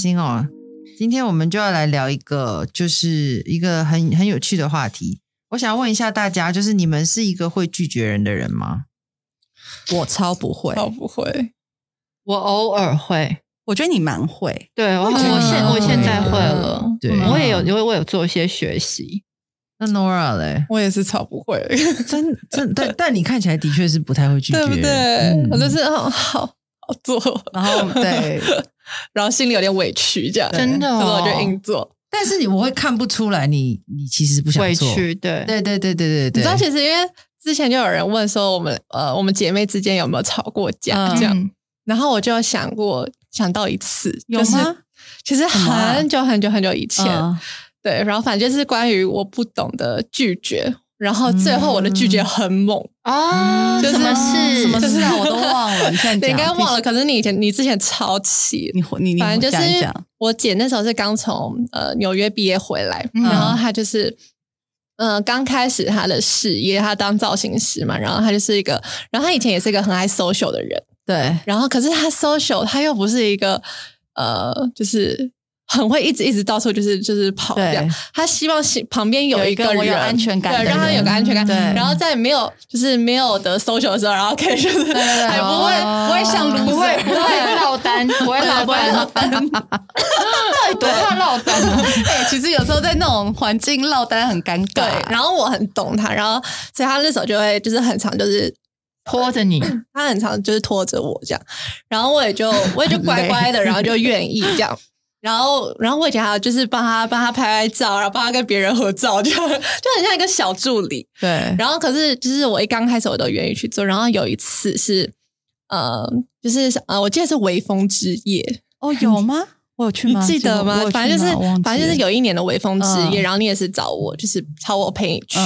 心哦！今天我们就要来聊一个，就是一个很很有趣的话题。我想问一下大家，就是你们是一个会拒绝人的人吗？我超不会，超不会。我偶尔会，我觉得你蛮会。对我，我现我现在会了。对，我也有，因为我有做一些学习。那 Nora 嘞，我也是超不会。真真，但 但你看起来的确是不太会拒绝，对不对？我就是好好做，然后对，然后心里有点委屈，这样真的，我就硬做。但是你我会看不出来，你你其实不想做，对对对对对对对。你知道，其实因为之前就有人问说，我们呃，我们姐妹之间有没有吵过架这样？然后我就有想过，想到一次，有吗？其实很久很久很久以前。对，然后反正就是关于我不懂的拒绝，然后最后我的拒绝很猛啊！什么事？什么事啊？我 都忘了。你现在应该忘了，可是你以前你之前超气，你你你反正就是我姐那时候是刚从呃纽约毕业回来，然后她就是呃刚开始她的事业，她当造型师嘛，然后她就是一个，然后她以前也是一个很爱 social 的人，对，然后可是她 social，她又不是一个呃就是。很会一直一直到处就是就是跑这样，他希望旁边有一个人有安全感，对，让他有个安全感。对，然后在没有就是没有得 social 的时候，然后可以就是还不会不会像不会不会落单，不会落单，到底多怕落单？哎，其实有时候在那种环境落单很尴尬。对，然后我很懂他，然后所以他那时候就会就是很长就是拖着你，他很长就是拖着我这样，然后我也就我也就乖乖的，然后就愿意这样。然后，然后我以前还有就是帮他帮他拍拍照，然后帮他跟别人合照，就 就很像一个小助理。对。然后，可是就是我一刚开始我都愿意去做。然后有一次是，呃，就是呃，我记得是微风之夜。哦，有吗？我有去吗？记得吗？反正就是，反正就是有一年的微风之夜。然后你也是找我，就是找我陪你去。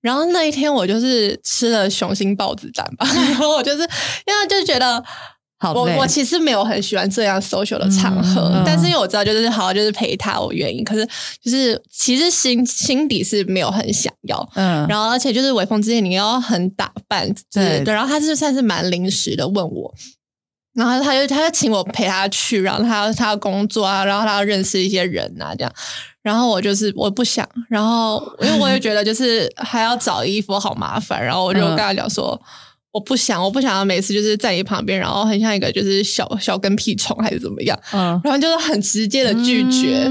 然后那一天我就是吃了雄心豹子胆吧。然后我就是因为就觉得。我我其实没有很喜欢这样 social 的场合，但是因为我知道就是好就是陪他，我愿意。可是就是其实心心底是没有很想要，嗯。然后而且就是微风之前你要很打扮，对对。然后他是算是蛮临时的问我，然后他就他就请我陪他去，然后他要他要工作啊，然后他要认识一些人啊这样。然后我就是我不想，然后因为我也觉得就是还要找衣服好麻烦，然后我就跟他讲说。我不想，我不想要每次就是在你旁边，然后很像一个就是小小跟屁虫还是怎么样，嗯，然后就是很直接的拒绝，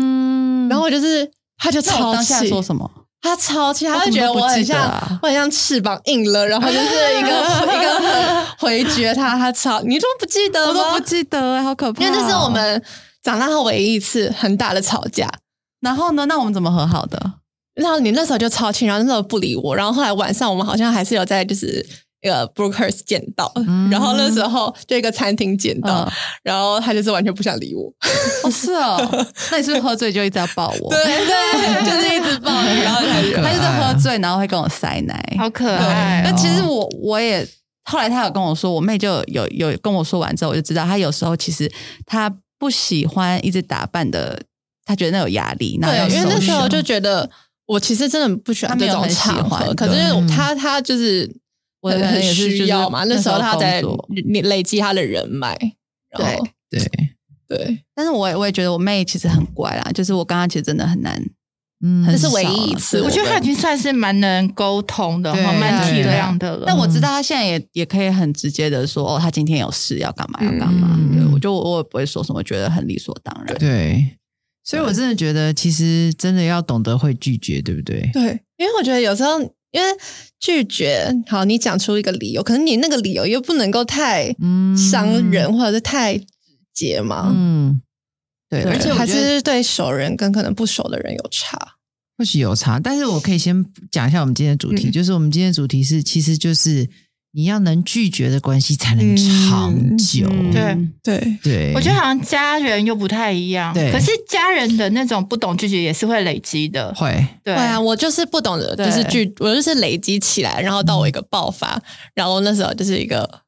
然后就是他就超气，说什么？他超气，他就觉得我很像，我很像翅膀硬了，然后就是一个一个回绝他，他超，你怎么不记得？我都不记得，好可怕！因为这是我们长大后唯一一次很大的吵架。然后呢？那我们怎么和好的？然后你那时候就超气，然后那时候不理我，然后后来晚上我们好像还是有在就是。一个 Brookers 见到，然后那时候就一个餐厅见到，然后他就是完全不想理我。哦，是哦，那你是不是喝醉就一直要抱我？对对，就是一直抱你，然后他他就是喝醉，然后会跟我塞奶，好可爱。那其实我我也后来他有跟我说，我妹就有有跟我说完之后，我就知道他有时候其实他不喜欢一直打扮的，他觉得那有压力。对，因为那时候就觉得我其实真的不喜欢这种场合，可是他他就是。我也很需要嘛，那时候他在你累积他的人脉，对对对。但是我也我也觉得我妹其实很乖啦，就是我刚刚其实真的很难，嗯，这是唯一一次。我觉得他已经算是蛮能沟通的，蛮体谅的了。但我知道他现在也也可以很直接的说，哦，他今天有事要干嘛要干嘛。对，我就我也不会说什么，觉得很理所当然。对，所以我真的觉得，其实真的要懂得会拒绝，对不对？对，因为我觉得有时候。因为拒绝，好，你讲出一个理由，可是你那个理由又不能够太伤人，或者是太直接嘛。嗯，对，而且还是对熟人跟可能不熟的人有差，或许有差。但是我可以先讲一下我们今天的主题，就是我们今天的主题是，其实就是。你要能拒绝的关系才能长久。对对对，我觉得好像家人又不太一样。对，可是家人的那种不懂拒绝也是会累积的。会，对啊，我就是不懂的，就是拒，我就是累积起来，然后到我一个爆发，然后那时候就是一个。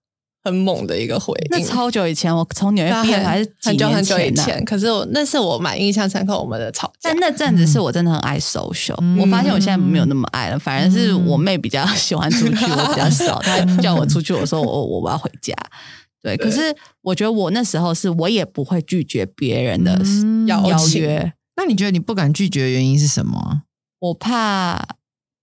很猛的一个回应，那超久以前，我从纽约毕业还是很久很久以前。可是我那是我蛮印象深刻，我们的吵架。但那阵子是我真的很爱 social，我发现我现在没有那么爱了，反而是我妹比较喜欢出去，我比较少。她 叫我出去，我说我我我要回家。对，可是我觉得我那时候是我也不会拒绝别人的邀邀约。那你觉得你不敢拒绝的原因是什么？我怕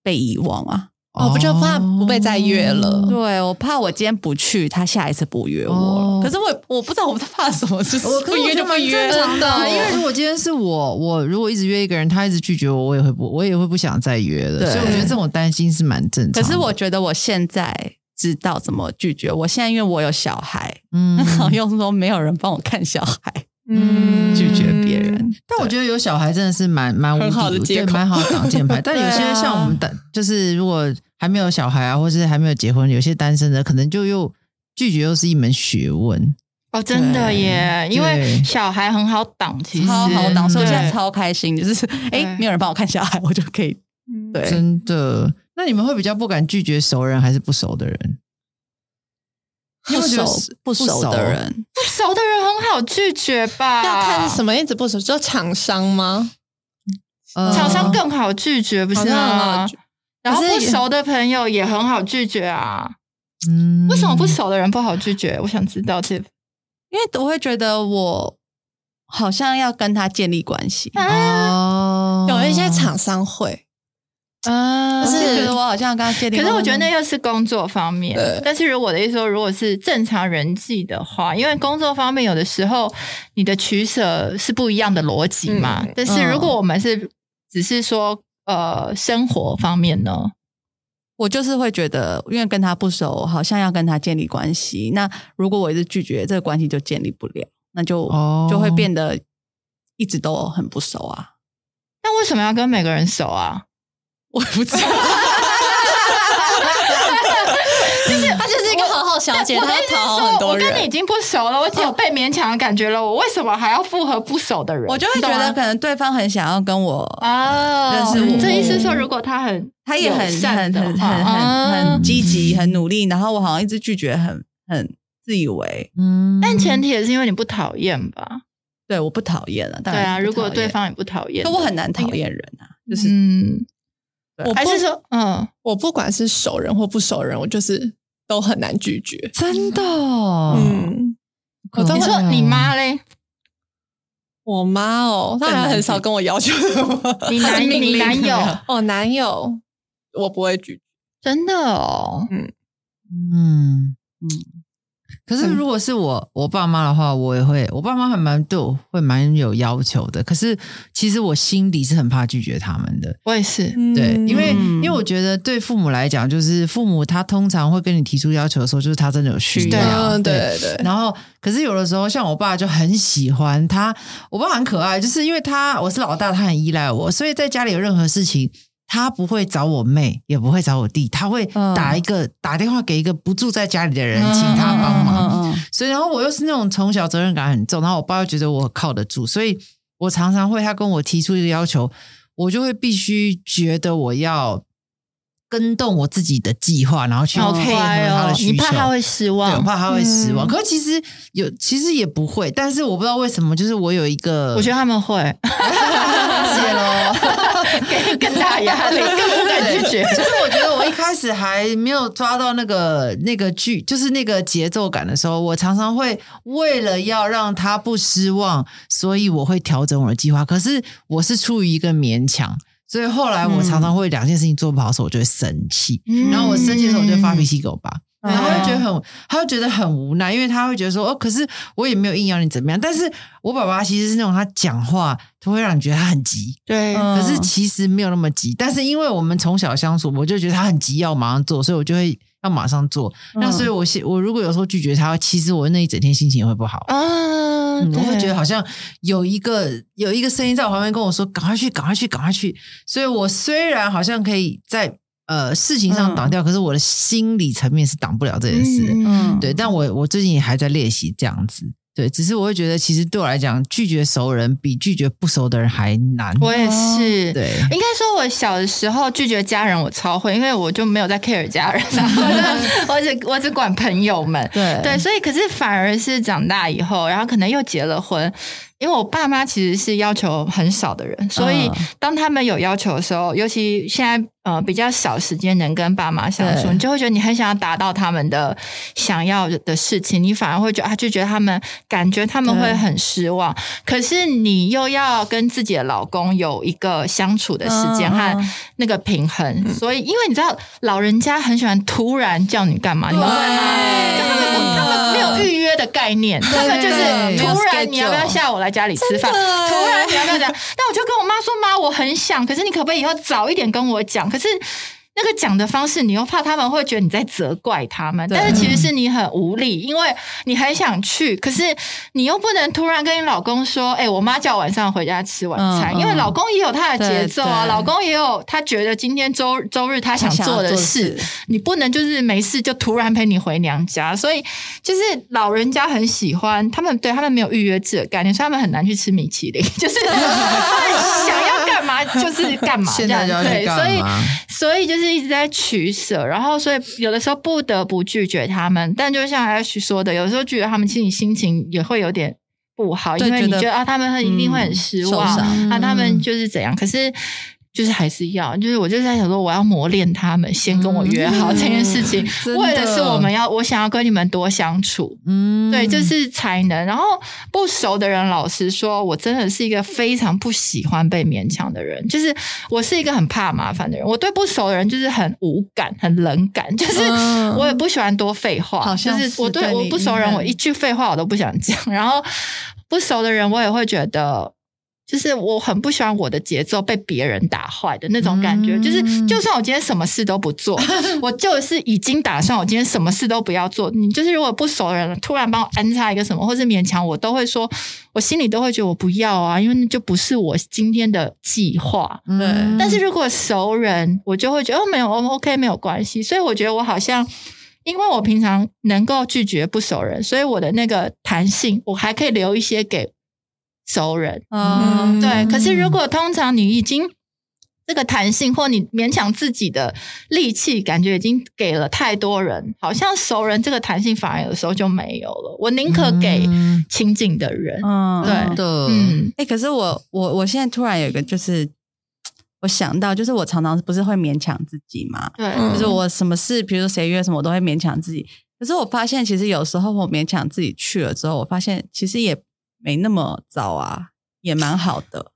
被遗忘啊。哦，不就怕不被再约了？对，我怕我今天不去，他下一次不约我。可是我我不知道我在怕什么，就是不约就不约的。因为如果今天是我，我如果一直约一个人，他一直拒绝我，我也会不，我也会不想再约了。所以我觉得这种担心是蛮正常的。可是我觉得我现在知道怎么拒绝。我现在因为我有小孩，嗯，用说没有人帮我看小孩，嗯，拒绝别人。但我觉得有小孩真的是蛮蛮无好的蛮好挡箭牌。但有些像我们的，就是如果。还没有小孩啊，或是还没有结婚，有些单身的可能就又拒绝，又是一门学问哦，真的耶！因为小孩很好挡，其实超好挡，所以我现在超开心，就是哎，没有人帮我看小孩，我就可以对，真的。那你们会比较不敢拒绝熟人还是不熟的人？不熟不熟的人，不熟的人很好拒绝吧？要看什么一直不熟，就厂商吗？厂商更好拒绝，不是吗？然后不熟的朋友也很好拒绝啊，嗯，为什么不熟的人不好拒绝？我想知道这，因为我会觉得我好像要跟他建立关系哦，有一些厂商会啊，就是觉得我好像跟他建立，可是我觉得那又是工作方面，但是如果我的意思说，如果是正常人际的话，因为工作方面有的时候你的取舍是不一样的逻辑嘛，但是如果我们是只是说。呃，生活方面呢，我就是会觉得，因为跟他不熟，好像要跟他建立关系。那如果我一直拒绝，这个关系就建立不了，那就就会变得一直都很不熟啊。那为什么要跟每个人熟啊？我不知道。就是他小姐，他讨好很多人。我跟你已经不熟了，我有被勉强的感觉了。我为什么还要复合不熟的人？我就会觉得可能对方很想要跟我啊认识我。这意思说，如果他很他也很很很很很很积极、很努力，然后我好像一直拒绝，很很自以为。嗯，但前提也是因为你不讨厌吧？对，我不讨厌了。对啊，如果对方也不讨厌，我很难讨厌人啊。就是嗯。我还是说，嗯，我不管是熟人或不熟人，我就是都很难拒绝，真的。嗯，我你说你妈嘞？我妈哦，她还很少跟我要求你男你男友？哦，男友。我不会拒绝，真的哦。嗯。嗯。嗯。可是，如果是我我爸妈的话，我也会。我爸妈还蛮对我会蛮有要求的。可是，其实我心里是很怕拒绝他们的。我也是，对，因为因为我觉得对父母来讲，就是父母他通常会跟你提出要求的时候，就是他真的有需要。对对。然后，可是有的时候，像我爸就很喜欢他。我爸很可爱，就是因为他我是老大，他很依赖我，所以在家里有任何事情。他不会找我妹，也不会找我弟，他会打一个打电话给一个不住在家里的人，请他帮忙。所以，然后我又是那种从小责任感很重，然后我爸又觉得我靠得住，所以我常常会他跟我提出一个要求，我就会必须觉得我要。跟动我自己的计划，然后去配合他的需求。你怕他会失望？我怕他会失望。可是其实有，其实也不会。但是我不知道为什么，就是我有一个，我觉得他们会，谢喽，给更大压力，更不敢拒绝。就是我觉得开始还没有抓到那个那个剧，就是那个节奏感的时候，我常常会为了要让他不失望，所以我会调整我的计划。可是我是出于一个勉强。所以后来我常常会两件事情做不好的时候，我就会生气。然后我生气的时候，我就发脾气给我爸，然后他会觉得很，他会觉得很无奈，因为他会觉得说，哦，可是我也没有硬要你怎么样。但是我爸爸其实是那种他讲话，他会让你觉得他很急，对。可是其实没有那么急。但是因为我们从小相处，我就觉得他很急，要马上做，所以我就会。要马上做，那所以我现我如果有时候拒绝他，其实我那一整天心情也会不好啊。我会觉得好像有一个有一个声音在我旁边跟我说：“赶快去，赶快去，赶快去。”所以，我虽然好像可以在呃事情上挡掉，可是我的心理层面是挡不了这件事。嗯，对。但我我最近也还在练习这样子。对，只是我会觉得，其实对我来讲，拒绝熟人比拒绝不熟的人还难。我也是，对，应该说，我小的时候拒绝家人，我超会，因为我就没有在 care 家人，我只我只管朋友们。对对，所以可是反而是长大以后，然后可能又结了婚，因为我爸妈其实是要求很少的人，所以当他们有要求的时候，尤其现在呃比较少时间能跟爸妈相处，你就会觉得你很想要达到他们的想要的事情，你反而会觉得啊，就觉得他们感觉他们会很失望。可是你又要跟自己的老公有一个相处的时间和那个平衡，所以因为你知道老人家很喜欢突然叫你干嘛，你明白吗？他们没有预约的概念，他们就是突然你要不要下午来？在家里吃饭，突然你要不要讲？那我就跟我妈说：“妈，我很想，可是你可不可以以后早一点跟我讲？”可是。那个讲的方式，你又怕他们会觉得你在责怪他们，但是其实是你很无力，因为你很想去，可是你又不能突然跟你老公说：“哎，我妈叫晚上回家吃晚餐。”因为老公也有他的节奏啊，老公也有他觉得今天周周日他想做的事，你不能就是没事就突然陪你回娘家。所以就是老人家很喜欢他们，对他们没有预约制的概念，所以他们很难去吃米其林，就是 想要干嘛就是干嘛这样。对，所以所以就是。一直在取舍，然后所以有的时候不得不拒绝他们，但就像 H 说的，有时候拒绝他们，其实你心情也会有点不好，因为你觉得啊，他们一定会很失望，啊，他们就是怎样，可是。就是还是要，就是我就在想说，我要磨练他们，先跟我约好这件事情，为的是我们要，我想要跟你们多相处，嗯，对，就是才能。然后不熟的人，老实说，我真的是一个非常不喜欢被勉强的人，就是我是一个很怕麻烦的人，我对不熟的人就是很无感、很冷感，就是我也不喜欢多废话，就是我对我不熟人，我一句废话我都不想讲，然后不熟的人，我也会觉得。就是我很不喜欢我的节奏被别人打坏的那种感觉。就是就算我今天什么事都不做，我就是已经打算我今天什么事都不要做。你就是如果不熟的人突然帮我安插一个什么，或是勉强我，都会说，我心里都会觉得我不要啊，因为那就不是我今天的计划。对。但是如果熟人，我就会觉得哦，没有，OK，没有关系。所以我觉得我好像，因为我平常能够拒绝不熟人，所以我的那个弹性，我还可以留一些给。熟人，嗯，对。可是如果通常你已经这个弹性，或你勉强自己的力气，感觉已经给了太多人，好像熟人这个弹性反而有时候就没有了。我宁可给亲近的人，嗯，对的，嗯。哎，可是我我我现在突然有一个，就是我想到，就是我常常不是会勉强自己嘛，对，就是我什么事，比如说谁约什么，我都会勉强自己。可是我发现，其实有时候我勉强自己去了之后，我发现其实也。没那么早啊，也蛮好的，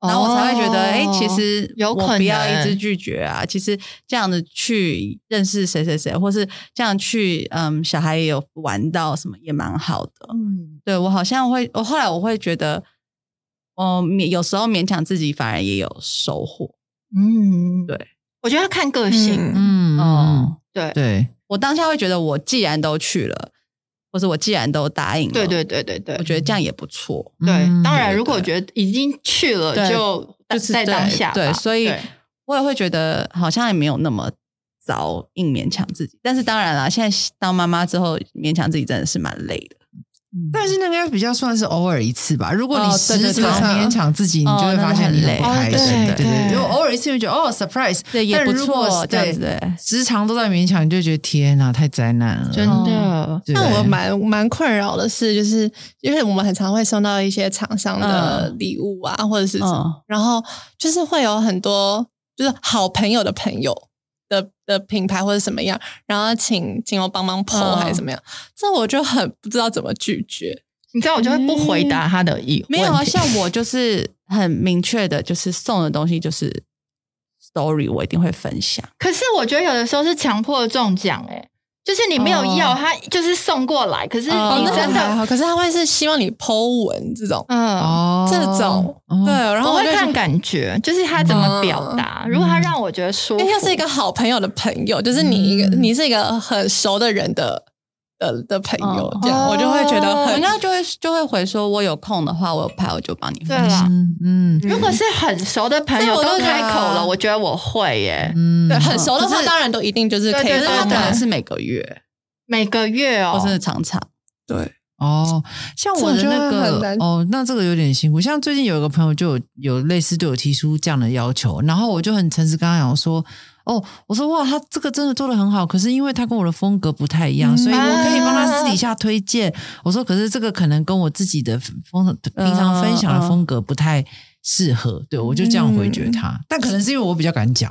然后我才会觉得，哎，其实有可能不要一直拒绝啊。其实这样子去认识谁谁谁，或是这样去，嗯，小孩也有玩到什么，也蛮好的。嗯，对我好像会，我后来我会觉得，哦，勉有时候勉强自己反而也有收获。嗯，对，我觉得要看个性。嗯，哦，对对，我当下会觉得，我既然都去了。或者我既然都答应了，对对对对对，我觉得这样也不错。对，当然，如果觉得已经去了，就就是在当下。对，所以我也会觉得好像也没有那么早硬勉强自己。但是当然了，现在当妈妈之后，勉强自己真的是蛮累的。但是那个比较算是偶尔一次吧。如果你时常勉强自己，你就会发现你累。开心。对对，如果偶尔一次，就觉得哦，surprise，对，也不错。这样子，时常都在勉强，你就觉得天哪，太灾难了。真的。那我蛮蛮困扰的是，就是因为我们很常会收到一些厂商的礼物啊，或者是什么，然后就是会有很多就是好朋友的朋友。的的品牌或者什么样，然后请请我帮忙剖还是怎么样，这我就很不知道怎么拒绝。你知道，我就会不回答他的意。没有啊，像我就是 很明确的，就是送的东西就是 story，我一定会分享。可是我觉得有的时候是强迫中奖，哎。就是你没有要他，就是送过来。可是你真的，可是他会是希望你剖文这种，嗯，这种对。然后我会看感觉，就是他怎么表达。如果他让我觉得舒服，因为是一个好朋友的朋友，就是你一个，你是一个很熟的人的。的的朋友，这样我就会觉得，人家就会就会回说，我有空的话，我有拍，我就帮你分享。嗯，如果是很熟的朋友都开口了，我觉得我会耶。嗯，对，很熟的话，当然都一定就是可以。他可能是每个月，每个月哦，或是常常。对哦，像我的那个哦，那这个有点辛苦。像最近有一个朋友就有有类似对我提出这样的要求，然后我就很诚实跟他讲说。哦，我说哇，他这个真的做的很好，可是因为他跟我的风格不太一样，所以我可以帮他私底下推荐。我说，可是这个可能跟我自己的风平常分享的风格不太适合，对我就这样回绝他。但可能是因为我比较敢讲。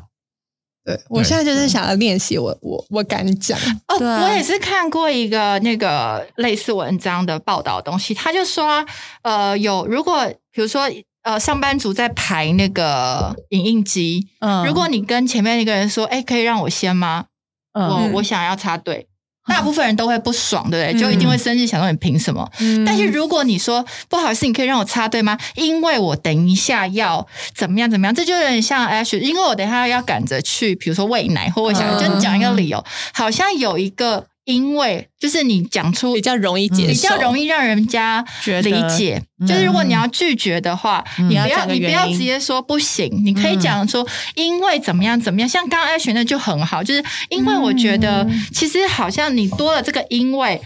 对，我现在就是想要练习，我我我敢讲哦。我也是看过一个那个类似文章的报道东西，他就说，呃，有如果比如说呃，上班族在排那个影印机，嗯，如果你跟前面一个人说，哎，可以让我先吗？我我想要插队。大部分人都会不爽，对不对？就一定会生气，想说你凭什么？但是如果你说不好意思，你可以让我插队吗？因为我等一下要怎么样怎么样，这就有点像 Ash，因为我等一下要赶着去，比如说喂奶或喂小孩，就你讲一个理由，好像有一个。因为就是你讲出比较容易解，比较容易让人家理解。就是如果你要拒绝的话，你不要你不要直接说不行，你可以讲说因为怎么样怎么样。像刚刚艾璇的就很好，就是因为我觉得其实好像你多了这个因为。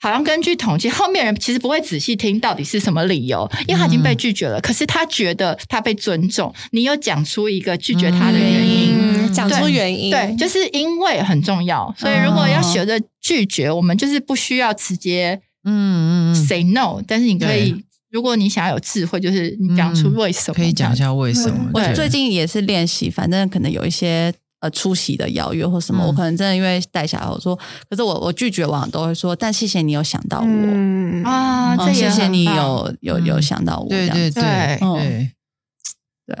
好像根据统计，后面人其实不会仔细听到底是什么理由，因为他已经被拒绝了。可是他觉得他被尊重，你有讲出一个拒绝他的原因，讲出原因，对，就是因为很重要。所以如果要学着拒绝，我们就是不需要直接嗯 say no，但是你可以，如果你想要有智慧，就是你讲出为什么，可以讲一下为什么。我最近也是练习，反正可能有一些。呃，出席的邀约或什么，我可能真的因为带小孩，我说，可是我我拒绝往往都会说，但谢谢你有想到我。啊，谢谢你有有有想到我，对对对对。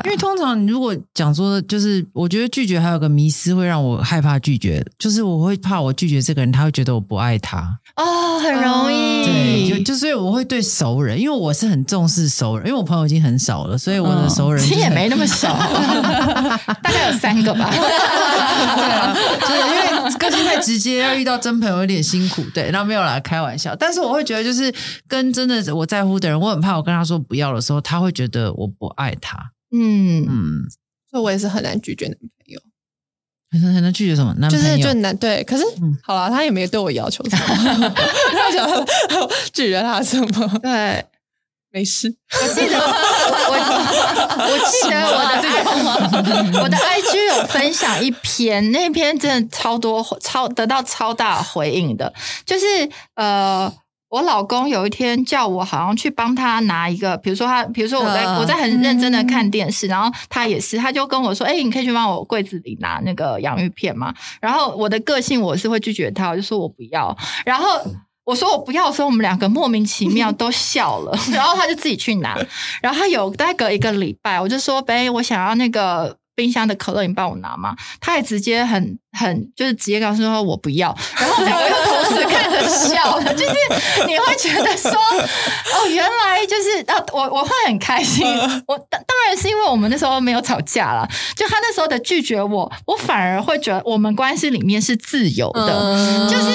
因为通常如果讲说，就是我觉得拒绝还有个迷思会让我害怕拒绝，就是我会怕我拒绝这个人，他会觉得我不爱他哦，很容易。对，就就所以我会对熟人，因为我是很重视熟人，因为我朋友已经很少了，所以我的熟人其实也没那么少，大概有三个吧。对啊，就是因为个性太直接，要遇到真朋友有点辛苦。对，然后没有来开玩笑，但是我会觉得，就是跟真的我在乎的人，我很怕我跟他说不要的时候，他会觉得我不爱他。嗯嗯，所以我也是很难拒绝男朋友，很难很难拒绝什么男朋友，就是就难对。可是好了，他也没对我要求什么，他想拒绝他什么？对，没事。我记得我我记得我的我的 IG 有分享一篇，那篇真的超多超得到超大回应的，就是呃。我老公有一天叫我好像去帮他拿一个，比如说他，比如说我在我在很认真的看电视，然后他也是，他就跟我说：“哎，你可以去帮我柜子里拿那个洋芋片吗？”然后我的个性我是会拒绝他，我就说我不要。然后我说我不要的时候，我们两个莫名其妙都笑了，然后他就自己去拿。然后他有大概隔一个礼拜，我就说：“哎，我想要那个。”冰箱的可乐，你帮我拿吗？他也直接很很就是直接告诉说我不要，然后两个时看着笑，就是你会觉得说哦，原来就是啊，我我会很开心。我然是因为我们那时候没有吵架了，就他那时候的拒绝我，我反而会觉得我们关系里面是自由的，就是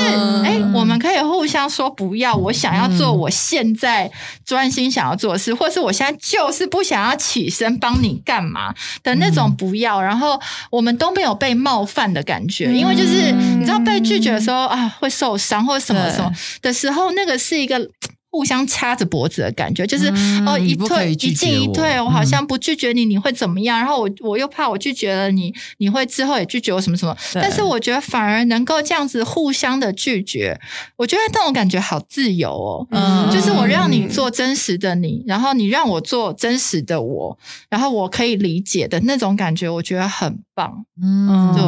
哎，我们可以互相说不要，我想要做我现在专心想要做的事，或是我现在就是不想要起身帮你干嘛的那种不。不要，然后我们都没有被冒犯的感觉，因为就是你知道被拒绝的时候啊，会受伤或者什么什么的时候，那个是一个。互相掐着脖子的感觉，就是哦，一退一进一退，我好像不拒绝你，你会怎么样？然后我我又怕我拒绝了你，你会之后也拒绝我什么什么？但是我觉得反而能够这样子互相的拒绝，我觉得那种感觉好自由哦。嗯，就是我让你做真实的你，然后你让我做真实的我，然后我可以理解的那种感觉，我觉得很棒。嗯，对，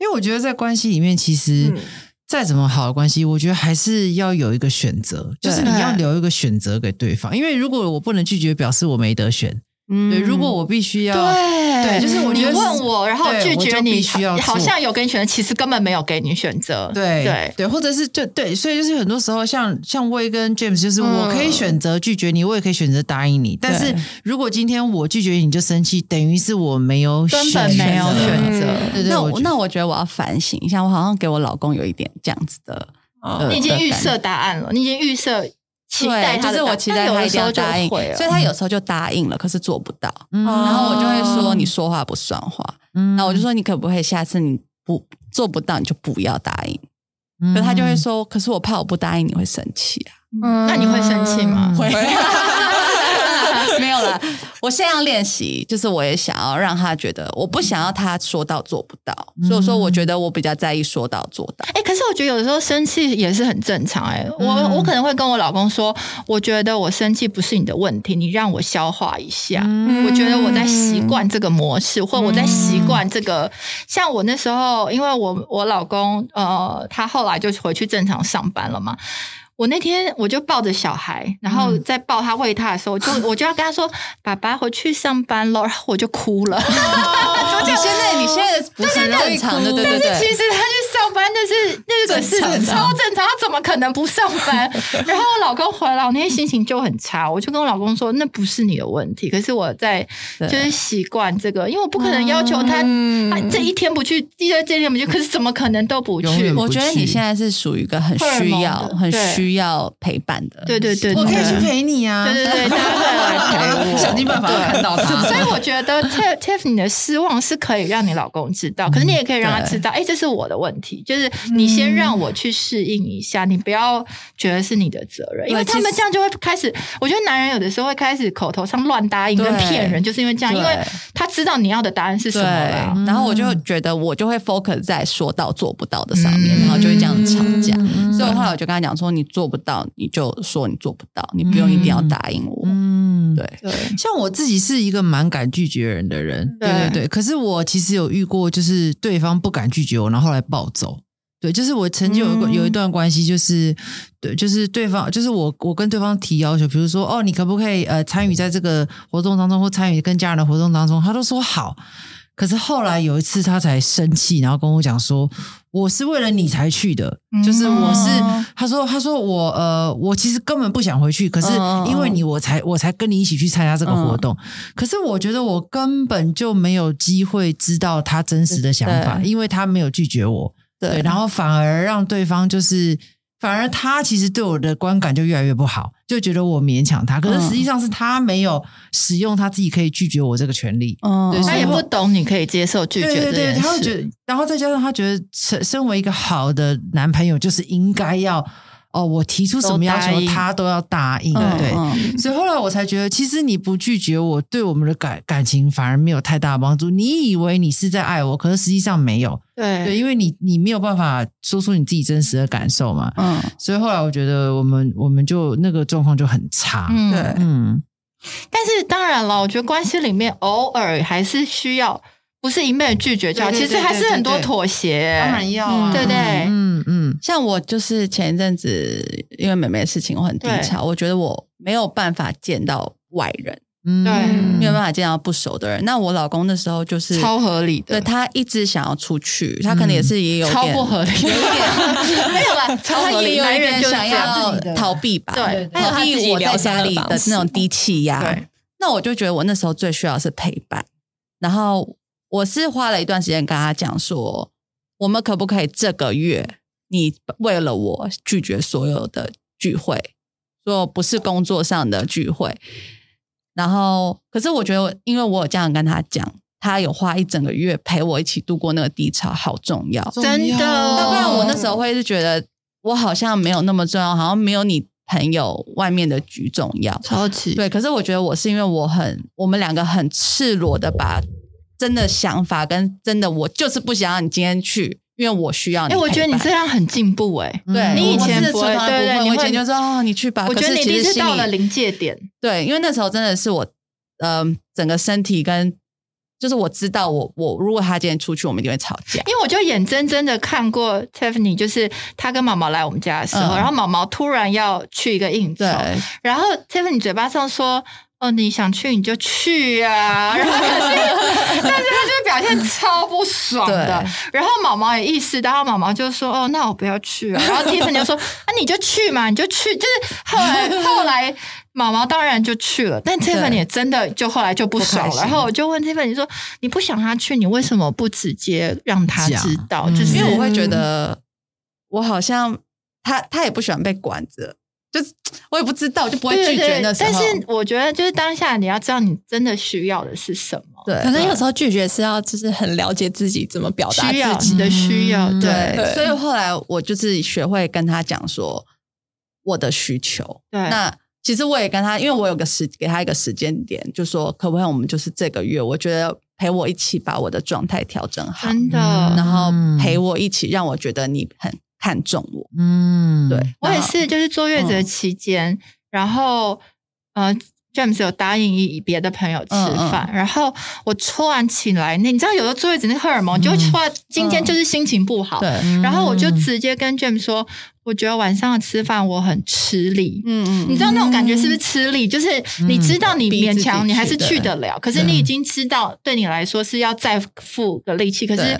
因为我觉得在关系里面，其实。再怎么好的关系，我觉得还是要有一个选择，就是你要留一个选择给对方。因为如果我不能拒绝，表示我没得选。对，如果我必须要，对，就是我你问我，然后拒绝你，要好像有给你选择，其实根本没有给你选择。对对对，或者是就对，所以就是很多时候，像像威跟 James，就是我可以选择拒绝你，我也可以选择答应你。但是如果今天我拒绝你，你就生气，等于是我没有根本没有选择。那我那我觉得我要反省一下，我好像给我老公有一点这样子的，你已经预设答案了，你已经预设。对，就是我期待他一定要答应，所以他有时候就答应了，可是做不到。然后我就会说你说话不算话。那我就说你可不可以下次你不做不到你就不要答应。可他就会说，可是我怕我不答应你会生气啊。那你会生气吗？会。我现在要练习，就是我也想要让他觉得，我不想要他说到做不到，所以说我觉得我比较在意说到做到。哎，可是我觉得有的时候生气也是很正常。哎，我我可能会跟我老公说，我觉得我生气不是你的问题，你让我消化一下。我觉得我在习惯这个模式，或我在习惯这个。像我那时候，因为我我老公呃，他后来就回去正常上班了嘛。我那天我就抱着小孩，然后在抱他喂他的时候，就 我就要跟他说：“爸爸回去上班了。”然后我就哭了。你现在你现在不是正常的，对对对。其实他去上班那是那个是超正常，他怎么可能不上班？然后我老公回来，我那天心情就很差，我就跟我老公说：“那不是你的问题。”可是我在就是习惯这个，因为我不可能要求他这一天不去，第二天不去，可是怎么可能都不去？我觉得你现在是属于一个很需要、很需。需要陪伴的，对对对，我可以去陪你啊，对对对，大家 想尽办法看到他。所以我觉得 Tiff 你的失望是可以让你老公知道，可是你也可以让他知道，哎，这是我的问题，就是你先让我去适应一下，你不要觉得是你的责任，因为他们这样就会开始，我觉得男人有的时候会开始口头上乱答应跟骗人，就是因为这样，因为他知道你要的答案是什么。了，然后我就觉得我就会 focus 在说到做不到的上面，然后就会这样吵架，所以后来我就跟他讲说，你做不到，你就。就说你做不到，你不用一定要答应我。嗯，对对，像我自己是一个蛮敢拒绝人的人，对对对。可是我其实有遇过，就是对方不敢拒绝我，然后后来暴走。对，就是我曾经有一个有一段关系，就是对，就是对方，就是我我跟对方提要求，比如说哦，你可不可以呃参与在这个活动当中，或参与跟家人的活动当中？他都说好。可是后来有一次，他才生气，然后跟我讲说：“我是为了你才去的，就是我是他说他说我呃，我其实根本不想回去，可是因为你，我才我才跟你一起去参加这个活动。可是我觉得我根本就没有机会知道他真实的想法，因为他没有拒绝我，对，然后反而让对方就是。”反而他其实对我的观感就越来越不好，就觉得我勉强他。可是实际上是他没有使用他自己可以拒绝我这个权利。嗯，他也不懂你可以接受拒绝对对对，他会觉得，然后再加上他觉得，身身为一个好的男朋友，就是应该要。哦，我提出什么要求，他都要答应，对，所以后来我才觉得，其实你不拒绝我，对我们的感感情反而没有太大帮助。你以为你是在爱我，可是实际上没有，对。对，因为你你没有办法说出你自己真实的感受嘛，嗯，所以后来我觉得我们我们就那个状况就很差，嗯。对，嗯，但是当然了，我觉得关系里面偶尔还是需要。不是一昧拒绝叫，其实还是很多妥协，当然要啊，对不对？嗯嗯，像我就是前一阵子因为妹妹的事情，我很低潮，我觉得我没有办法见到外人，对，没有办法见到不熟的人。那我老公那时候就是超合理的，对他一直想要出去，他可能也是也有超不合理，有点 没有了，超合理，男人想要逃避吧，对，逃避我在家里的那种低气压。那我就觉得我那时候最需要是陪伴，然后。我是花了一段时间跟他讲说，我们可不可以这个月你为了我拒绝所有的聚会，说不是工作上的聚会。然后，可是我觉得，因为我有这样跟他讲，他有花一整个月陪我一起度过那个低潮，好重要，真的。要不然我那时候会是觉得我好像没有那么重要，好像没有你朋友外面的局重要，超级对。可是我觉得我是因为我很，我们两个很赤裸的把。真的想法跟真的，我就是不想让你今天去，因为我需要你。哎，我觉得你这样很进步哎。对，你以前不会，对对，你以前就说哦，你去吧。我觉得你其实到了临界点。对，因为那时候真的是我，呃，整个身体跟就是我知道，我我如果他今天出去，我们一定会吵架。因为我就眼睁睁的看过 Tiffany，就是他跟毛毛来我们家的时候，然后毛毛突然要去一个应酬，然后 Tiffany 嘴巴上说。哦，你想去你就去啊！然后可是，但是他就表现超不爽的。然后毛毛也意识到，毛毛就说：“哦，那我不要去啊。”然后 Tiffany 就说：“啊，你就去嘛，你就去。”就是后来后来，毛毛当然就去了，但 Tiffany 也真的就后来就不爽了。然后我就问 Tiffany 说：“你不想他去，你为什么不直接让他知道？就是因为我会觉得，我好像他他也不喜欢被管着。”就是我也不知道，就不会拒绝那时候。但是我觉得，就是当下你要知道你真的需要的是什么。对，可能有时候拒绝是要就是很了解自己怎么表达自己的需要。对，所以后来我就是学会跟他讲说我的需求。对，那其实我也跟他，因为我有个时给他一个时间点，就说可不可以我们就是这个月，我觉得陪我一起把我的状态调整好，真的，然后陪我一起让我觉得你很看中我。嗯，对。我也是，就是坐月子的期间，然后呃。James 有答应一别的朋友吃饭，然后我突然起来，那你知道有的坐月子那荷尔蒙就会突然今天就是心情不好，对，然后我就直接跟 James 说，我觉得晚上吃饭我很吃力，嗯嗯，你知道那种感觉是不是吃力？就是你知道你勉强你还是去得了，可是你已经知道对你来说是要再付个力气，可是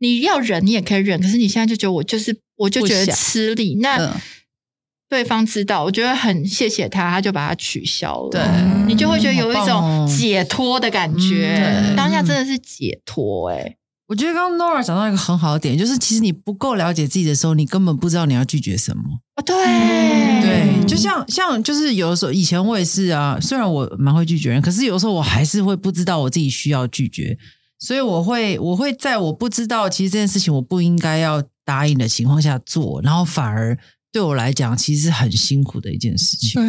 你要忍你也可以忍，可是你现在就觉得我就是我就觉得吃力那。对方知道，我觉得很谢谢他，他就把它取消了。对，你就会觉得有一种解脱的感觉。当下真的是解脱哎！我觉得刚刚 Nora 讲到一个很好的点，就是其实你不够了解自己的时候，你根本不知道你要拒绝什么。对对，就像像就是有的时候，以前我也是啊，虽然我蛮会拒绝人，可是有的时候我还是会不知道我自己需要拒绝，所以我会我会在我不知道其实这件事情我不应该要答应的情况下做，然后反而。对我来讲，其实是很辛苦的一件事情。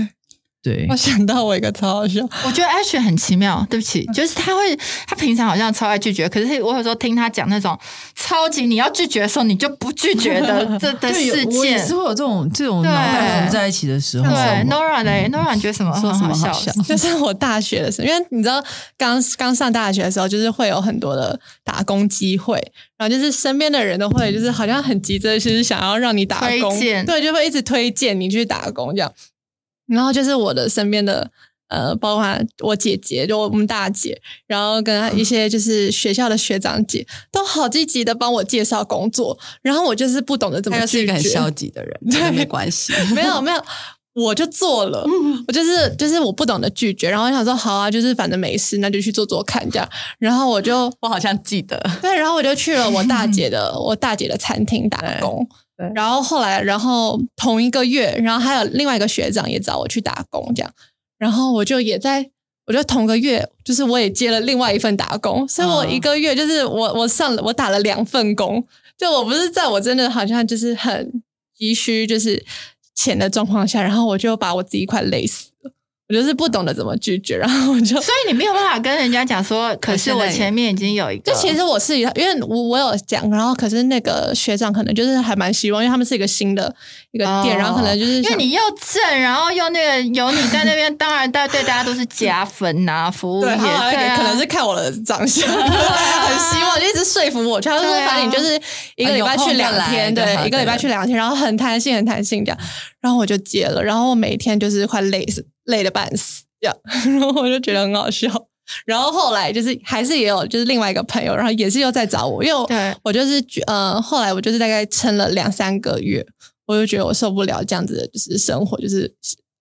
对，我想到我一个超好笑，我觉得 Ash 很奇妙。对不起，就是他会，他平常好像超爱拒绝，可是我有时候听他讲那种超级你要拒绝的时候，你就不拒绝的 这的事件，也是会有这种这种脑袋合在一起的时候。对，Nora 嘞，Nora 觉得什么说什么好笑？就是我大学的时候，因为你知道，刚刚上大学的时候，就是会有很多的打工机会，然后就是身边的人都会，就是好像很急着，就是想要让你打工，对，就会一直推荐你去打工这样。然后就是我的身边的呃，包括我姐姐，就我们大姐，然后跟一些就是学校的学长姐，都好积极的帮我介绍工作。然后我就是不懂得怎么拒绝，是一个很消极的人，对，没关系，没 有没有，我就做了，我就是就是我不懂得拒绝。然后我想说，好啊，就是反正没事，那就去做做看这样。然后我就 我好像记得，对，然后我就去了 我大姐的我大姐的餐厅打工。然后后来，然后同一个月，然后还有另外一个学长也找我去打工，这样，然后我就也在，我就同个月，就是我也接了另外一份打工，所以我一个月就是我我上了我打了两份工，就我不是在我真的好像就是很急需就是钱的状况下，然后我就把我自己快累死。我就是不懂得怎么拒绝，然后我就，所以你没有办法跟人家讲说，可是我前面已经有一个，就其实我是因为我我有讲，然后可是那个学长可能就是还蛮希望，因为他们是一个新的一个店，然后可能就是因为你又正，然后又那个有你在那边，当然大对大家都是加分呐，服务业对，可能是看我的长相，很希望就一直说服我，他说反正你就是一个礼拜去两天，对，一个礼拜去两天，然后很弹性很弹性这样，然后我就接了，然后我每天就是快累死。累得半死，这样，然后我就觉得很好笑。然后后来就是还是也有就是另外一个朋友，然后也是又在找我，因为我就是呃，后来我就是大概撑了两三个月，我就觉得我受不了这样子的就是生活，就是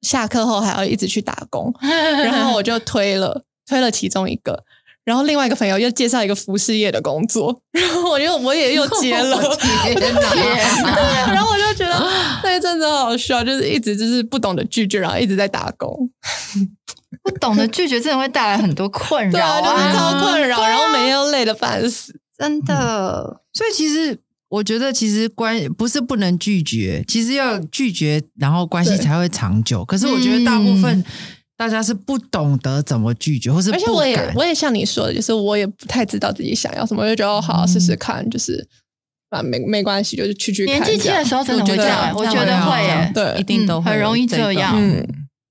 下课后还要一直去打工，然后我就推了推了其中一个。然后另外一个朋友又介绍一个服饰业的工作，然后我又我也又接了，那一阵子好笑，就是一直就是不懂得拒绝，然后一直在打工。不懂得拒绝真的会带来很多困扰，就是超困扰，然后每天都累得半死，真的。所以其实我觉得，其实关不是不能拒绝，其实要拒绝，然后关系才会长久。可是我觉得大部分。大家是不懂得怎么拒绝，或是而且我也我也像你说的，就是我也不太知道自己想要什么，我就觉得好好试试看，就是啊没没关系，就是去去年纪轻的时候真的会这样，我觉得会，对，一定都会很容易这样。嗯，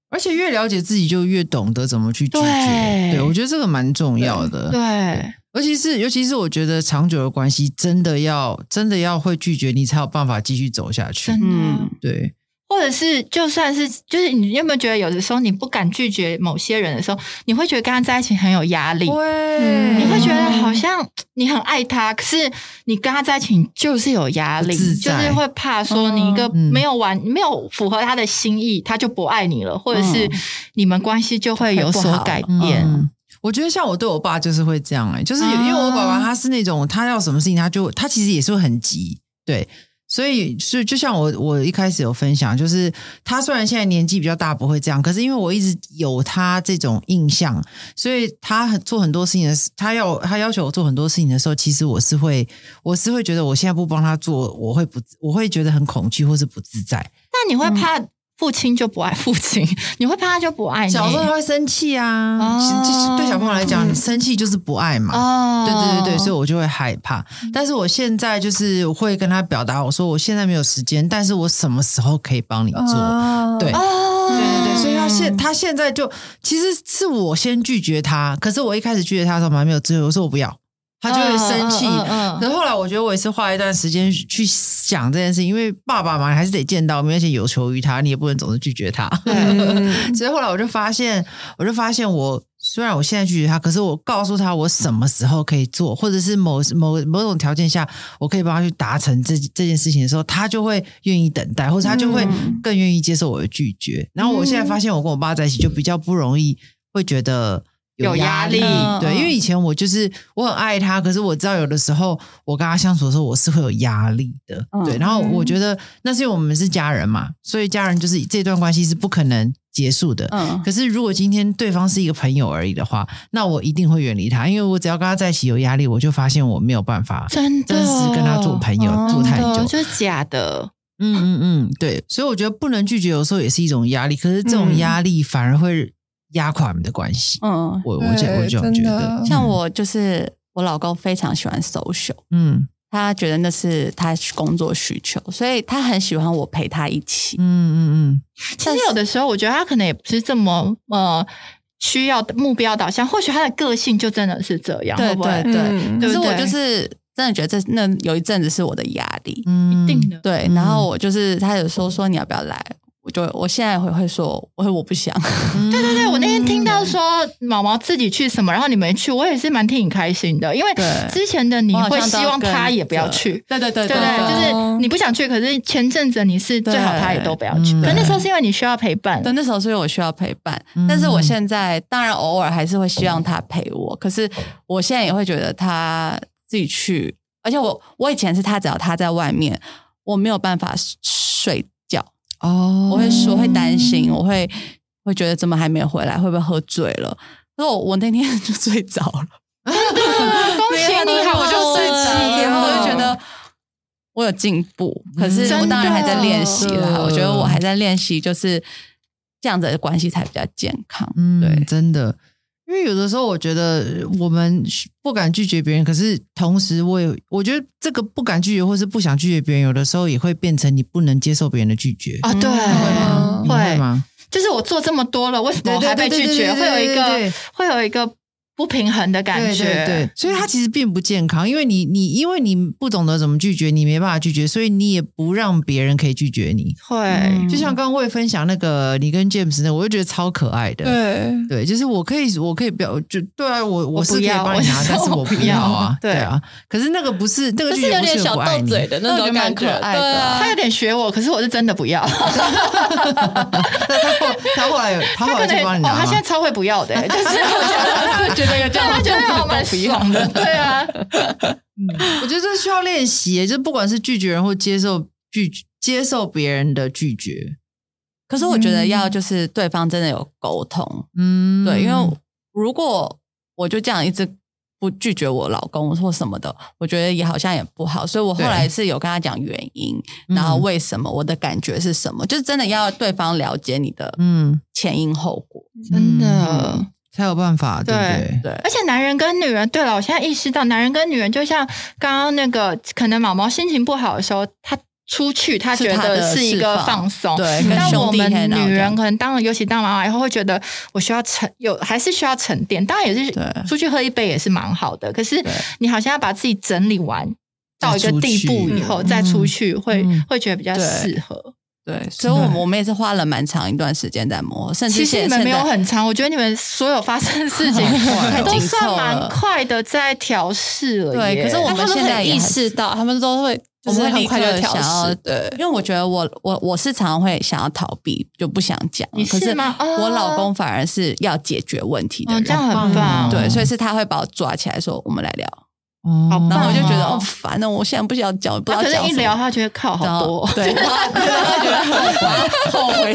而且越了解自己，就越懂得怎么去拒绝。对，我觉得这个蛮重要的。对，尤其是尤其是我觉得长久的关系，真的要真的要会拒绝，你才有办法继续走下去。嗯，对。或者是就算是就是你有没有觉得有的时候你不敢拒绝某些人的时候，你会觉得跟他在一起很有压力？对，你会觉得好像你很爱他，可是你跟他在一起就是有压力，就是会怕说你一个没有完没有符合他的心意，他就不爱你了，或者是你们关系就会有所改变。我觉得像我对我爸就是会这样哎，就是因为我爸爸他是那种他要什么事情他就他其实也是会很急，对。所以是就像我我一开始有分享，就是他虽然现在年纪比较大，不会这样，可是因为我一直有他这种印象，所以他很做很多事情的时，他要他要求我做很多事情的时候，其实我是会我是会觉得我现在不帮他做，我会不我会觉得很恐惧或是不自在。那你会怕父亲就不爱父亲，你会怕他就不爱你。小时候他会生气啊，哦、对小朋友来讲，生气就是不爱嘛。哦，对对对对，所以我就会害怕。但是我现在就是会跟他表达，我说我现在没有时间，但是我什么时候可以帮你做？对，对对对，所以他现他现在就其实是我先拒绝他，可是我一开始拒绝他的时候，我还没有智慧，我说我不要。他就会生气，可是后来我觉得我也是花一段时间去想这件事，因为爸爸嘛还是得见到，而且有求于他，你也不能总是拒绝他。所以后来我就发现，我就发现，我虽然我现在拒绝他，可是我告诉他我什么时候可以做，或者是某某某种条件下，我可以帮他去达成这这件事情的时候，他就会愿意等待，或者他就会更愿意接受我的拒绝。然后我现在发现，我跟我爸在一起就比较不容易会觉得。有压力，对，因为以前我就是我很爱他，可是我知道有的时候我跟他相处的时候，我是会有压力的，对。然后我觉得那是因为我们是家人嘛，所以家人就是这段关系是不可能结束的。嗯。可是如果今天对方是一个朋友而已的话，那我一定会远离他，因为我只要跟他在一起有压力，我就发现我没有办法真真实跟他做朋友做太久，就是假的。嗯嗯嗯，对。所以我觉得不能拒绝，有时候也是一种压力。可是这种压力反而会。压垮我们的关系。嗯，我我我就觉得，像我就是我老公非常喜欢 social，嗯，他觉得那是他工作需求，所以他很喜欢我陪他一起。嗯嗯嗯。其实有的时候，我觉得他可能也不是这么呃需要目标导向，或许他的个性就真的是这样。对对对。可是我就是真的觉得这那有一阵子是我的压力，一定的。对，然后我就是他有时候说你要不要来。就我现在会会说，我我不想。对对对，我那天听到说毛毛自己去什么，然后你没去，我也是蛮替你开心的，因为之前的你会希望他也不要去。对对对对对，就是你不想去，可是前阵子你是最好他也都不要去。可那时候是因为你需要陪伴，对，那时候是因为我需要陪伴。但是我现在当然偶尔还是会希望他陪我，可是我现在也会觉得他自己去，而且我我以前是他只要他在外面，我没有办法睡。哦，我会说会担心，我会会觉得怎么还没有回来，会不会喝醉了？那我我那天 就睡着了，恭喜你好，我就睡着了，我就觉得我有进步，可是我当然还在练习啦。我觉得我还在练习，就是这样子的关系才比较健康。嗯，对，真的。因为有的时候，我觉得我们不敢拒绝别人，可是同时，我也我觉得这个不敢拒绝，或是不想拒绝别人，有的时候也会变成你不能接受别人的拒绝啊。对，会吗？就是我做这么多了，为什么我还被拒绝？会有一个，会有一个。不平衡的感觉，对，所以它其实并不健康，因为你你因为你不懂得怎么拒绝，你没办法拒绝，所以你也不让别人可以拒绝你。会，就像刚刚会分享那个你跟 James 那，我就觉得超可爱的。对。对，就是我可以我可以表就对啊，我我是可以帮你拿，但是我不要啊。对啊，可是那个不是那个是有点小斗嘴的那种感觉，对啊，他有点学我，可是我是真的不要。他后他后来有他后来就帮你拿，他现在超会不要的，就是觉得有 这样觉得。蛮爽的，对啊，嗯，我觉得这需要练习，就不管是拒绝人或接受拒接受别人的拒绝，可是我觉得要就是对方真的有沟通，嗯，对，因为。如果我就这样一直不拒绝我老公或什么的，我觉得也好像也不好，所以我后来是有跟他讲原因，然后为什么我的感觉是什么，就是真的要对方了解你的嗯。前因后果，真的。才有办法，对对？对，而且男人跟女人，对了，我现在意识到，男人跟女人就像刚刚那个，可能毛毛心情不好的时候，他出去，他觉得是一个放松。对，但我们女人可能当了，尤其当妈妈以后，会觉得我需要沉，有还是需要沉淀。当然也是出去喝一杯也是蛮好的，可是你好像要把自己整理完到一个地步以后再出去，会会觉得比较适合。对，所以，我们我们也是花了蛮长一段时间在磨，甚至其实你们没有很长。我觉得你们所有发生的事情 都算蛮快的，在调试了。对，可是我们现在意识到，他们都会，我们很快就调试。对，因为我觉得我我我是常常会想要逃避，就不想讲。你是吗？我老公反而是要解决问题的人，这样很棒。对，所以是他会把我抓起来说：“我们来聊。”哦，然后我就觉得哦烦了，我现在不想讲，不知道讲一聊他觉得靠好多，对，他觉得很 后悔。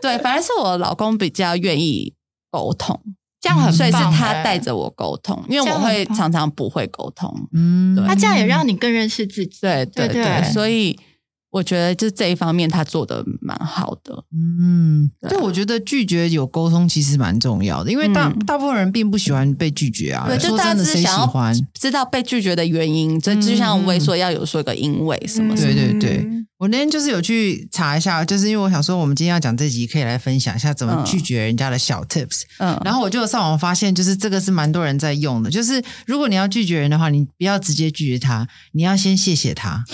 对，反而是我老公比较愿意沟通，这样很，所以是他带着我沟通，因为我会常常不会沟通。嗯，他这样也让你更认识自己。对对。对，所以我觉得就这一方面他做的蛮好的。嗯，对，我觉得拒绝有沟通其实蛮重要的，因为大大部分人并不喜欢被拒绝啊。对，就大家是想要知道被拒绝的原因，这就像猥琐要有说一个因为什么。对对对，我那天就是有去查一下，就是因为我想说，我们今天要讲这集，可以来分享一下怎么拒绝人家的小 tips。嗯，然后我就上网发现，就是这个是蛮多人在用的，就是如果你要拒绝人的话，你不要直接拒绝他，你要先谢谢他。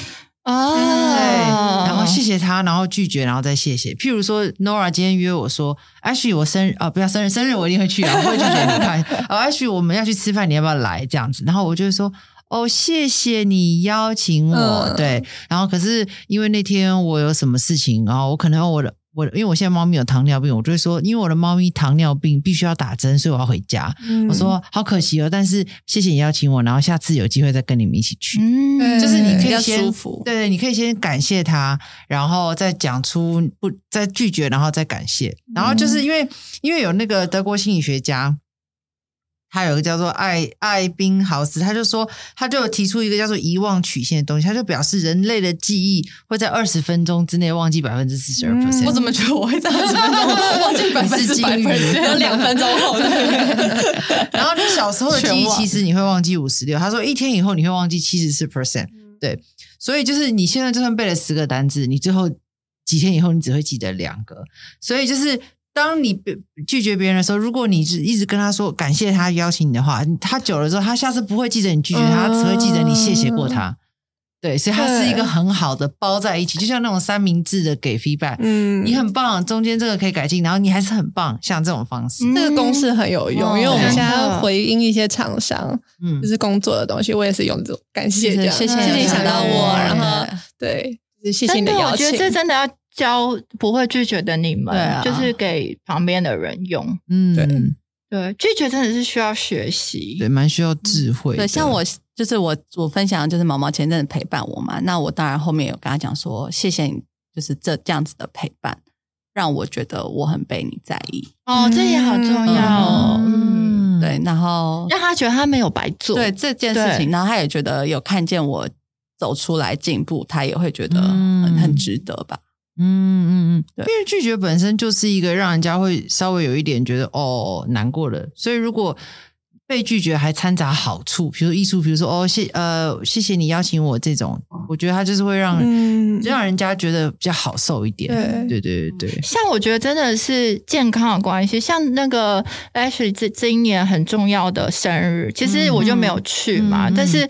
哦，对，然后谢谢他，然后拒绝，然后再谢谢。譬如说，Nora 今天约我说，Ashley，我生日啊，不要生日，生日我一定会去啊，我会拒绝你看。啊，Ashley，我们要去吃饭，你要不要来？这样子，然后我就会说，哦，谢谢你邀请我，对。然后可是因为那天我有什么事情，然后我可能我的。我因为我现在猫咪有糖尿病，我就会说，因为我的猫咪糖尿病必须要打针，所以我要回家。我说好可惜哦，但是谢谢你邀请我，然后下次有机会再跟你们一起去。嗯，就是你可以先舒服，对对，你可以先感谢他，然后再讲出不再拒绝，然后再感谢。然后就是因为因为有那个德国心理学家。他有个叫做艾艾宾豪斯，他就说，他就提出一个叫做遗忘曲线的东西，他就表示人类的记忆会在二十分钟之内忘记百分之四十二 percent。我怎么觉得我会在二十分钟忘记 百分之百 percent？有两分钟后。然后你小时候的记忆，其实你会忘记五十六。他说一天以后你会忘记七十四 percent。对，所以就是你现在就算背了十个单字，你最后几天以后你只会记得两个。所以就是。当你拒绝别人的时候，如果你是一直跟他说感谢他邀请你的话，他久了之后，他下次不会记得你拒绝他，只会记得你谢谢过他。对，所以它是一个很好的包在一起，就像那种三明治的给 feedback。嗯，你很棒，中间这个可以改进，然后你还是很棒，像这种方式，这个公式很有用，因为我们现在回应一些厂商，嗯，就是工作的东西，我也是用这种感谢这样，谢谢你想到我，然后对，谢谢你的邀请，我觉得这真的要。教不会拒绝的你们，就是给旁边的人用。嗯，对对，拒绝真的是需要学习，对，蛮需要智慧。对，像我就是我我分享就是毛毛前阵子陪伴我嘛，那我当然后面有跟他讲说，谢谢你，就是这这样子的陪伴，让我觉得我很被你在意。哦，这也好重要。嗯，对，然后让他觉得他没有白做，对这件事情，然后他也觉得有看见我走出来进步，他也会觉得很很值得吧。嗯嗯嗯，因为拒绝本身就是一个让人家会稍微有一点觉得哦难过的，所以如果被拒绝还掺杂好处，比如艺术，比如说哦谢呃谢谢你邀请我这种，我觉得他就是会让让人家觉得比较好受一点。对。对对对，像我觉得真的是健康的关系，像那个 Ashley 这这一年很重要的生日，其实我就没有去嘛，但是。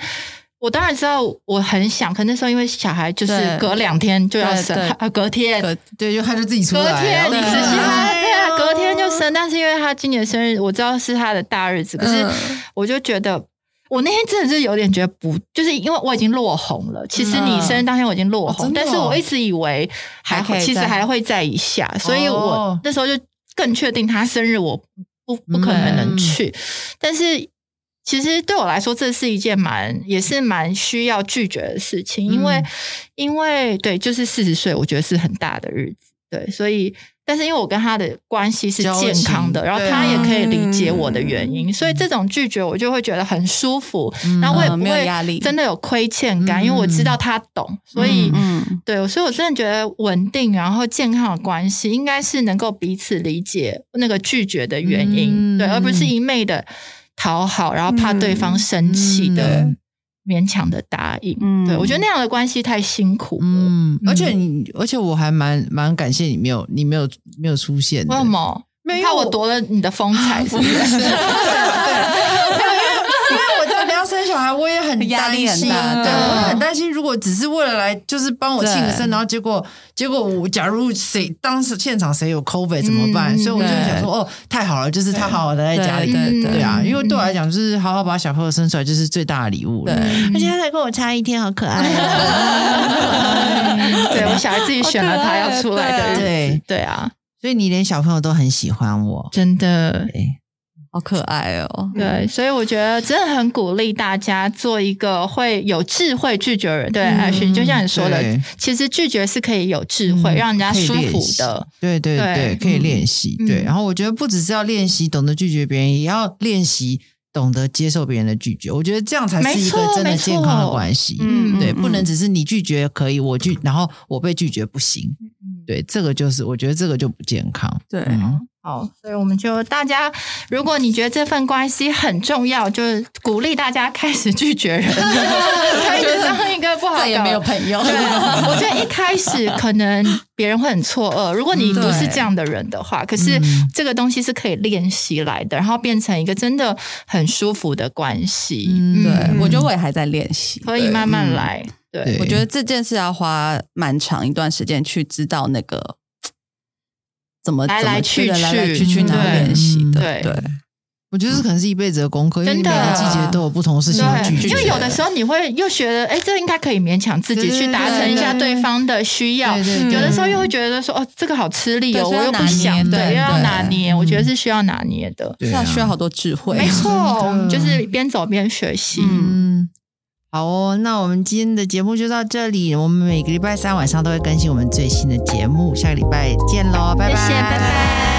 我当然知道，我很想，可那时候因为小孩就是隔两天就要生，啊，隔天，对，就他就自己出来，隔天，你仔细看，对啊，隔天就生。但是因为他今年生日，我知道是他的大日子，可是我就觉得，我那天真的是有点觉得不，就是因为我已经落红了。其实你生日当天我已经落红，但是我一直以为还其实还会在一下，所以我那时候就更确定他生日我不不可能能去，但是。其实对我来说，这是一件蛮也是蛮需要拒绝的事情，因为因为对，就是四十岁，我觉得是很大的日子，对，所以但是因为我跟他的关系是健康的，然后他也可以理解我的原因，所以这种拒绝我就会觉得很舒服，然后我也不会压力，真的有亏欠感，因为我知道他懂，所以对，所以我真的觉得稳定然后健康的关系应该是能够彼此理解那个拒绝的原因，对，而不是一昧的。讨好，然后怕对方生气的勉强的答应，对我觉得那样的关系太辛苦了。嗯，而且你，而且我还蛮蛮感谢你没有，你没有没有出现。为什么？怕我夺了你的风采？是不是？我也很压力很大，对我很担心。如果只是为了来就是帮我庆生，然后结果结果我假如谁当时现场谁有 COVID 怎么办？所以我就想说，哦，太好了，就是他好好的在家里，对啊，因为对我来讲，就是好好把小朋友生出来就是最大的礼物了。而且他才跟我差一天，好可爱。对我小孩自己选了他要出来的，对对啊，所以你连小朋友都很喜欢我，真的。好可爱哦！对，所以我觉得真的很鼓励大家做一个会有智慧拒绝人。对，艾勋，就像你说的，其实拒绝是可以有智慧，让人家舒服的。对对对，可以练习。对，然后我觉得不只是要练习懂得拒绝别人，也要练习。懂得接受别人的拒绝，我觉得这样才是一个真的健康的关系。嗯，对，不能只是你拒绝可以，我拒，然后我被拒绝不行。对，这个就是我觉得这个就不健康。对。好，所以我们就大家，如果你觉得这份关系很重要，就是鼓励大家开始拒绝人，开始当一个不好也没有朋友。对，我觉得一开始可能别人会很错愕，如果你不是这样的人的话，可是这个东西是可以练习来的，然后变成一个真的很舒服的关系。对，我觉得我也还在练习，可以慢慢来。对，我觉得这件事要花蛮长一段时间去知道那个。怎么来来去去来来去去哪练习的？对，我觉得这可能是一辈子的功课，因为每个季节都有不同的事情要拒绝。因为有的时候你会又觉得，哎，这应该可以勉强自己去达成一下对方的需要。有的时候又会觉得说，哦，这个好吃力哦，我又不想，对，又要拿捏。我觉得是需要拿捏的，要需要好多智慧。没错，就是边走边学习。嗯。好哦，那我们今天的节目就到这里。我们每个礼拜三晚上都会更新我们最新的节目，下个礼拜见喽，拜拜，拜拜。